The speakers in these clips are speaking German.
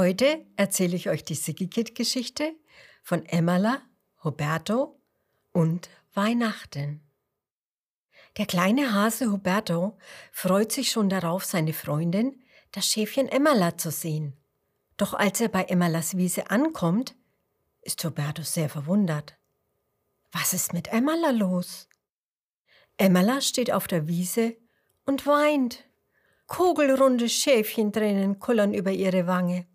heute erzähle ich euch die Sigikit-Geschichte von Emmala, Huberto und Weihnachten. Der kleine Hase Huberto freut sich schon darauf, seine Freundin, das Schäfchen Emmala, zu sehen. Doch als er bei Emmalas Wiese ankommt, ist Huberto sehr verwundert. Was ist mit Emmala los? Emmala steht auf der Wiese und weint. Kugelrunde Schäfchentränen kullern über ihre Wange.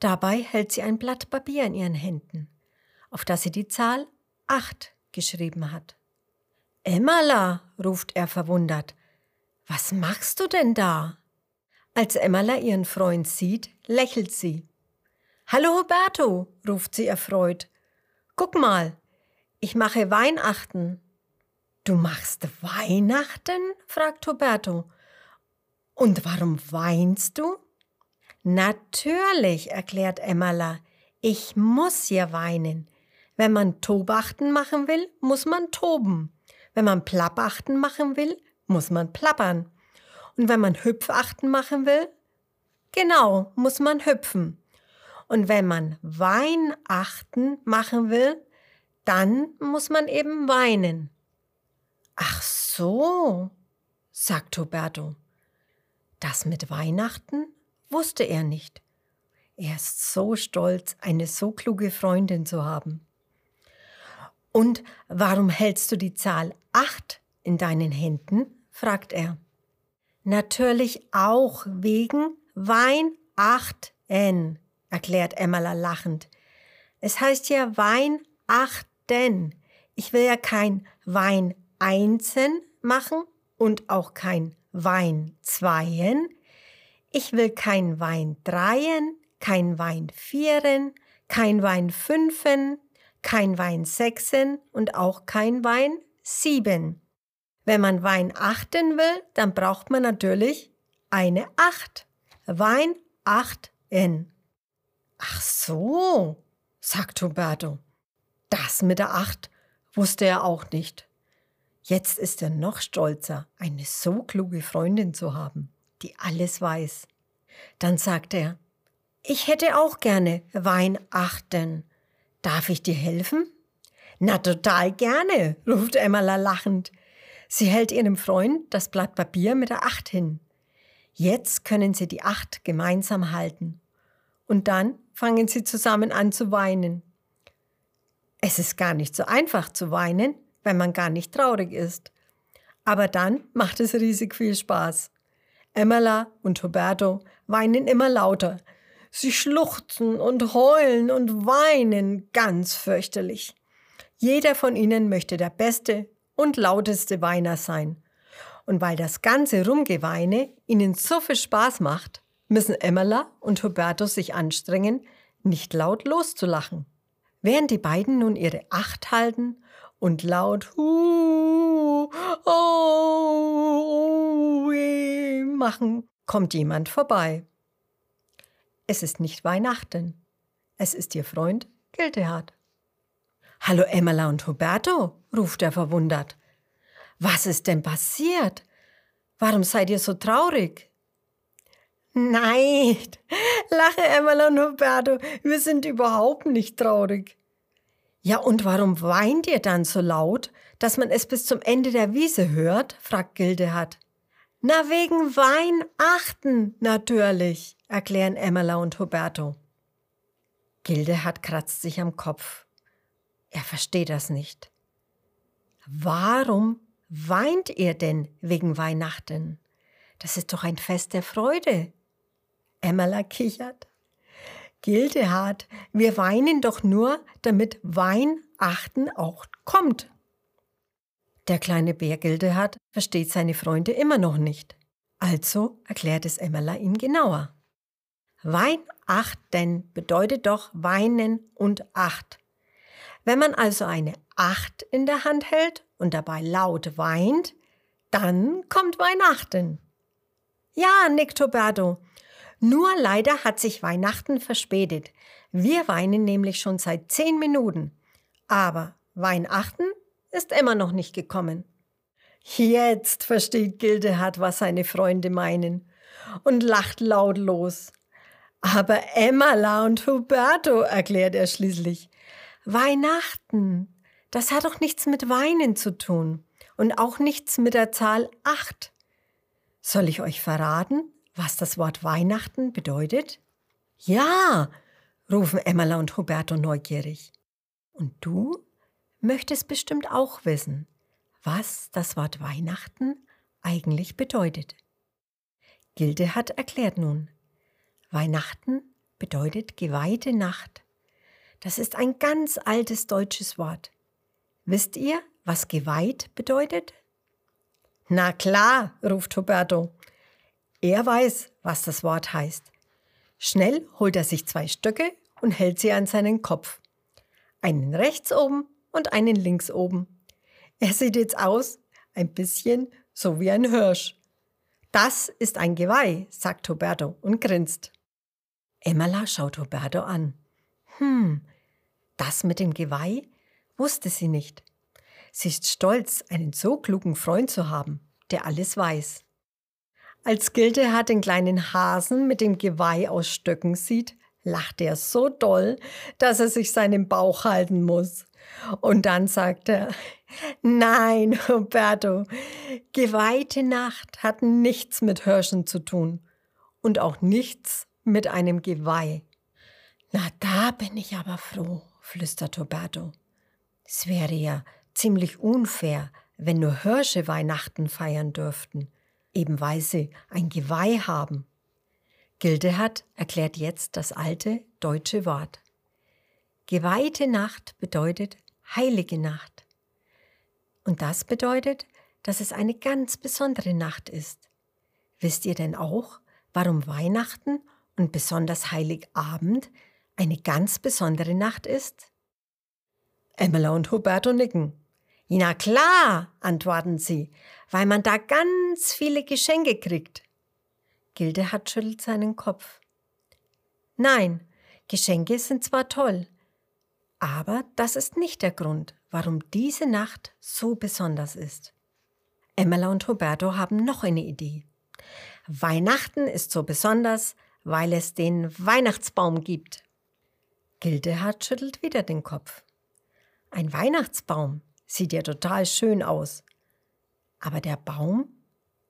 Dabei hält sie ein Blatt Papier in ihren Händen, auf das sie die Zahl acht geschrieben hat. Emmala, ruft er verwundert, was machst du denn da? Als Emmala ihren Freund sieht, lächelt sie. Hallo Huberto, ruft sie erfreut. Guck mal, ich mache Weihnachten. Du machst Weihnachten? fragt Huberto. Und warum weinst du? Natürlich, erklärt Emmala. Ich muss ja weinen. Wenn man Tobachten machen will, muss man toben. Wenn man Plappachten machen will, muss man plappern. Und wenn man Hüpfachten machen will, genau, muss man hüpfen. Und wenn man Weinachten machen will, dann muss man eben weinen. Ach so, sagt Huberto. Das mit Weihnachten wusste er nicht. Er ist so stolz, eine so kluge Freundin zu haben. Und warum hältst du die Zahl acht in deinen Händen? fragt er. Natürlich auch wegen Weihnachten, erklärt Emmala lachend. Es heißt ja Weihnachten. Ich will ja kein Wein einzen machen und auch kein Wein zweien. Ich will kein Wein dreien, kein Wein vieren, kein Wein fünfen, kein Wein sechsen und auch kein Wein sieben. Wenn man Wein achten will, dann braucht man natürlich eine Acht. Wein achten. Ach so, sagt Huberto. Das mit der Acht wusste er auch nicht. Jetzt ist er noch stolzer, eine so kluge Freundin zu haben, die alles weiß. Dann sagt er, ich hätte auch gerne Wein achten. Darf ich dir helfen? Na, total gerne, ruft Emmala lachend. Sie hält ihrem Freund das Blatt Papier mit der Acht hin. Jetzt können sie die Acht gemeinsam halten. Und dann fangen sie zusammen an zu weinen. Es ist gar nicht so einfach zu weinen, wenn man gar nicht traurig ist. Aber dann macht es riesig viel Spaß. Emmala und Huberto weinen immer lauter, Sie schluchzen und heulen und weinen ganz fürchterlich. Jeder von ihnen möchte der beste und lauteste Weiner sein. Und weil das ganze Rumgeweine ihnen so viel Spaß macht, müssen Emmela und Hubertus sich anstrengen, nicht laut loszulachen. Während die beiden nun ihre Acht halten und laut Hu, oh, machen, kommt jemand vorbei. Es ist nicht Weihnachten. Es ist ihr Freund Gildehard. Hallo Emmela und Huberto, ruft er verwundert. Was ist denn passiert? Warum seid ihr so traurig? Nein, lache Emmela und Huberto, wir sind überhaupt nicht traurig. Ja, und warum weint ihr dann so laut, dass man es bis zum Ende der Wiese hört? fragt Gildehard. Na, wegen Weihnachten natürlich erklären Emmela und Huberto. Gildehard kratzt sich am Kopf. Er versteht das nicht. Warum weint ihr denn wegen Weihnachten? Das ist doch ein Fest der Freude. Emmela kichert. Gildehard, wir weinen doch nur, damit Weihnachten auch kommt. Der kleine Bär Gildehard versteht seine Freunde immer noch nicht. Also erklärt es Emmela ihm genauer. Weinachten bedeutet doch weinen und acht. Wenn man also eine Acht in der Hand hält und dabei laut weint, dann kommt Weihnachten. Ja, nickt Roberto. Nur leider hat sich Weihnachten verspätet. Wir weinen nämlich schon seit zehn Minuten. Aber Weihnachten ist immer noch nicht gekommen. Jetzt versteht Gildehard, was seine Freunde meinen und lacht laut los. Aber Emmala und Huberto, erklärt er schließlich. Weihnachten, das hat doch nichts mit Weinen zu tun und auch nichts mit der Zahl acht. Soll ich euch verraten, was das Wort Weihnachten bedeutet? Ja, rufen Emmala und Huberto neugierig. Und du möchtest bestimmt auch wissen, was das Wort Weihnachten eigentlich bedeutet. Gilde hat erklärt nun, Weihnachten bedeutet geweihte Nacht. Das ist ein ganz altes deutsches Wort. Wisst ihr, was geweiht bedeutet? Na klar, ruft Huberto. Er weiß, was das Wort heißt. Schnell holt er sich zwei Stöcke und hält sie an seinen Kopf. Einen rechts oben und einen links oben. Er sieht jetzt aus ein bisschen so wie ein Hirsch. Das ist ein Geweih, sagt Roberto und grinst. Emmala schaut Roberto an. Hm, das mit dem Geweih wusste sie nicht. Sie ist stolz, einen so klugen Freund zu haben, der alles weiß. Als Gilde hat den kleinen Hasen mit dem Geweih aus Stöcken sieht, lacht er so doll, dass er sich seinen Bauch halten muss. Und dann sagt er, nein, Roberto, geweihte Nacht hat nichts mit Hirschen zu tun und auch nichts mit einem Geweih. Na, da bin ich aber froh, flüstert Roberto. Es wäre ja ziemlich unfair, wenn nur Hirsche Weihnachten feiern dürften, eben weil sie ein Geweih haben. Gildehard erklärt jetzt das alte deutsche Wort. Geweihte Nacht bedeutet heilige Nacht. Und das bedeutet, dass es eine ganz besondere Nacht ist. Wisst ihr denn auch, warum Weihnachten und besonders Heiligabend eine ganz besondere Nacht ist? Emmela und Huberto nicken. Na klar, antworten sie, weil man da ganz viele Geschenke kriegt. Gilde hat schüttelt seinen Kopf. Nein, Geschenke sind zwar toll, aber das ist nicht der Grund, warum diese Nacht so besonders ist. Emmela und Roberto haben noch eine Idee. Weihnachten ist so besonders, weil es den Weihnachtsbaum gibt. Gildehard schüttelt wieder den Kopf. Ein Weihnachtsbaum sieht ja total schön aus. Aber der Baum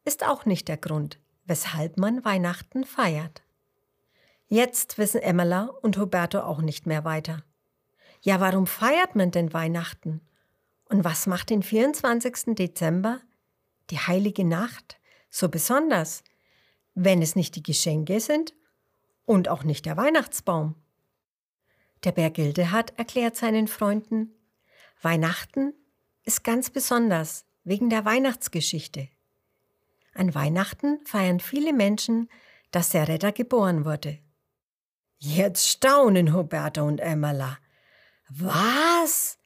ist auch nicht der Grund, weshalb man Weihnachten feiert. Jetzt wissen Emmela und Roberto auch nicht mehr weiter. Ja, warum feiert man denn Weihnachten? Und was macht den 24. Dezember, die heilige Nacht, so besonders, wenn es nicht die Geschenke sind und auch nicht der Weihnachtsbaum? Der Bergilde hat erklärt seinen Freunden, Weihnachten ist ganz besonders wegen der Weihnachtsgeschichte. An Weihnachten feiern viele Menschen, dass der Retter geboren wurde. Jetzt staunen Huberta und Emmerla. Was?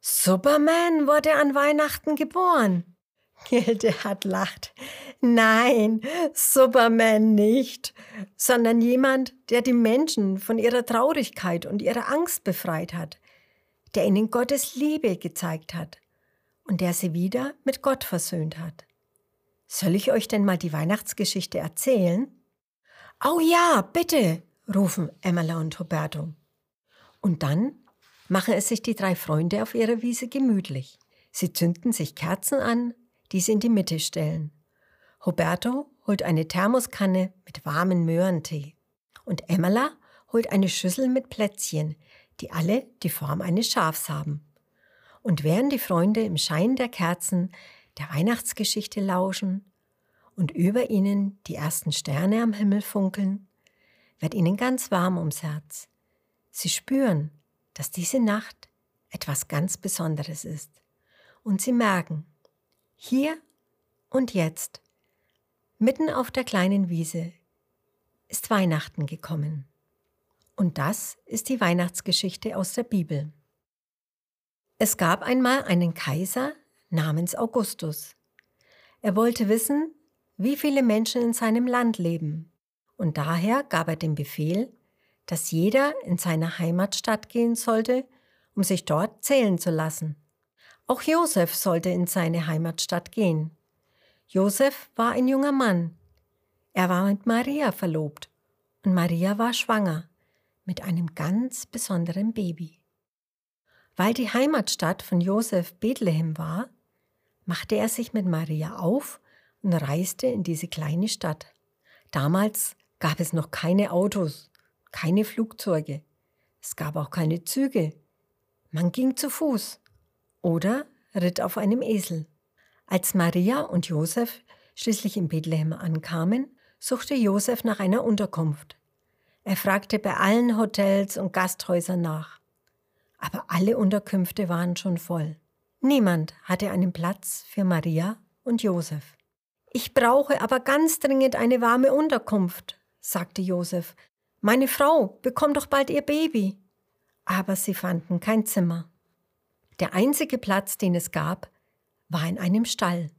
Superman wurde an Weihnachten geboren? Gildehard lacht. Nein, Superman nicht, sondern jemand, der die Menschen von ihrer Traurigkeit und ihrer Angst befreit hat, der ihnen Gottes Liebe gezeigt hat und der sie wieder mit Gott versöhnt hat. Soll ich euch denn mal die Weihnachtsgeschichte erzählen? Oh ja, bitte, rufen Emmerla und Roberto. Und dann machen es sich die drei Freunde auf ihrer Wiese gemütlich. Sie zünden sich Kerzen an, die sie in die Mitte stellen. Roberto holt eine Thermoskanne mit warmen Möhrentee. Und Emmerla holt eine Schüssel mit Plätzchen, die alle die Form eines Schafs haben. Und während die Freunde im Schein der Kerzen der Weihnachtsgeschichte lauschen und über ihnen die ersten Sterne am Himmel funkeln, wird ihnen ganz warm ums Herz. Sie spüren, dass diese Nacht etwas ganz Besonderes ist. Und sie merken, hier und jetzt, mitten auf der kleinen Wiese, ist Weihnachten gekommen. Und das ist die Weihnachtsgeschichte aus der Bibel. Es gab einmal einen Kaiser namens Augustus. Er wollte wissen, wie viele Menschen in seinem Land leben. Und daher gab er den Befehl, dass jeder in seine Heimatstadt gehen sollte, um sich dort zählen zu lassen. Auch Josef sollte in seine Heimatstadt gehen. Josef war ein junger Mann. Er war mit Maria verlobt und Maria war schwanger mit einem ganz besonderen Baby. Weil die Heimatstadt von Josef Bethlehem war, machte er sich mit Maria auf und reiste in diese kleine Stadt. Damals gab es noch keine Autos, keine Flugzeuge, es gab auch keine Züge. Man ging zu Fuß oder ritt auf einem Esel. Als Maria und Josef schließlich in Bethlehem ankamen, suchte Josef nach einer Unterkunft. Er fragte bei allen Hotels und Gasthäusern nach. Aber alle Unterkünfte waren schon voll. Niemand hatte einen Platz für Maria und Josef. Ich brauche aber ganz dringend eine warme Unterkunft, sagte Josef. Meine Frau bekommt doch bald ihr Baby. Aber sie fanden kein Zimmer. Der einzige Platz, den es gab, war in einem Stall.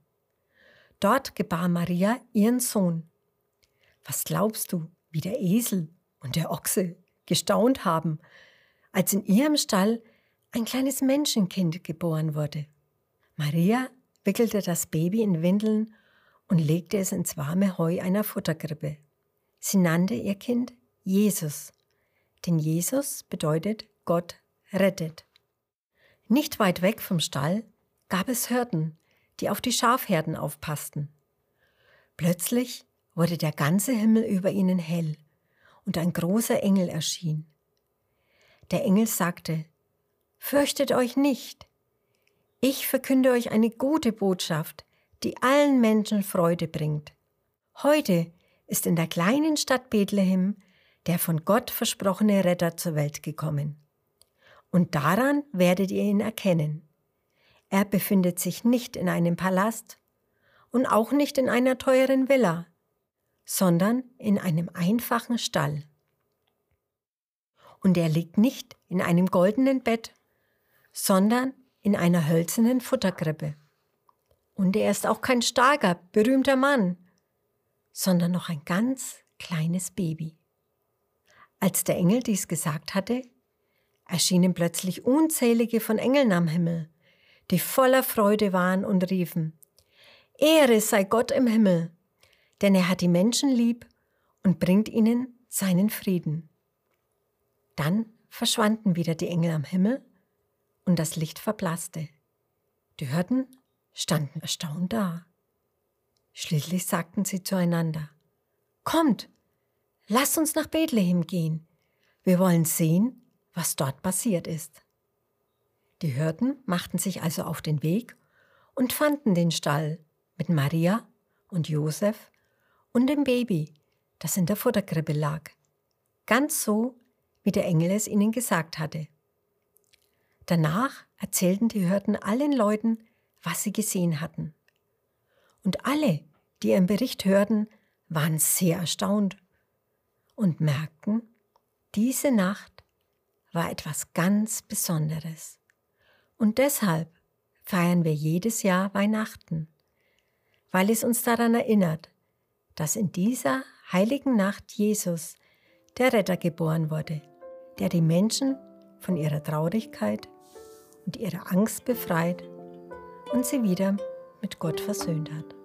Dort gebar Maria ihren Sohn. Was glaubst du, wie der Esel und der Ochse gestaunt haben, als in ihrem Stall ein kleines Menschenkind geboren wurde? Maria wickelte das Baby in Windeln und legte es ins warme Heu einer Futterkrippe. Sie nannte ihr Kind Jesus, denn Jesus bedeutet Gott rettet. Nicht weit weg vom Stall gab es Hirten, die auf die Schafherden aufpassten. Plötzlich wurde der ganze Himmel über ihnen hell und ein großer Engel erschien. Der Engel sagte, Fürchtet euch nicht, ich verkünde euch eine gute Botschaft, die allen Menschen Freude bringt. Heute ist in der kleinen Stadt Bethlehem der von Gott versprochene Retter zur Welt gekommen. Und daran werdet ihr ihn erkennen. Er befindet sich nicht in einem Palast und auch nicht in einer teuren Villa, sondern in einem einfachen Stall. Und er liegt nicht in einem goldenen Bett, sondern in einer hölzernen Futterkrippe. Und er ist auch kein starker, berühmter Mann, sondern noch ein ganz kleines Baby. Als der Engel dies gesagt hatte, erschienen plötzlich unzählige von Engeln am Himmel, die voller Freude waren und riefen, Ehre sei Gott im Himmel, denn er hat die Menschen lieb und bringt ihnen seinen Frieden. Dann verschwanden wieder die Engel am Himmel und das Licht verblasste. Die Hürden standen erstaunt da. Schließlich sagten sie zueinander, Kommt, lasst uns nach Bethlehem gehen. Wir wollen sehen, was dort passiert ist. Die Hirten machten sich also auf den Weg und fanden den Stall mit Maria und Josef und dem Baby, das in der Futterkrippe lag. Ganz so, wie der Engel es ihnen gesagt hatte. Danach erzählten die Hirten allen Leuten, was sie gesehen hatten. Und alle, die ihren Bericht hörten, waren sehr erstaunt und merkten, diese Nacht war etwas ganz Besonderes. Und deshalb feiern wir jedes Jahr Weihnachten, weil es uns daran erinnert, dass in dieser heiligen Nacht Jesus, der Retter, geboren wurde, der die Menschen von ihrer Traurigkeit und ihrer Angst befreit und sie wieder mit Gott versöhnt hat.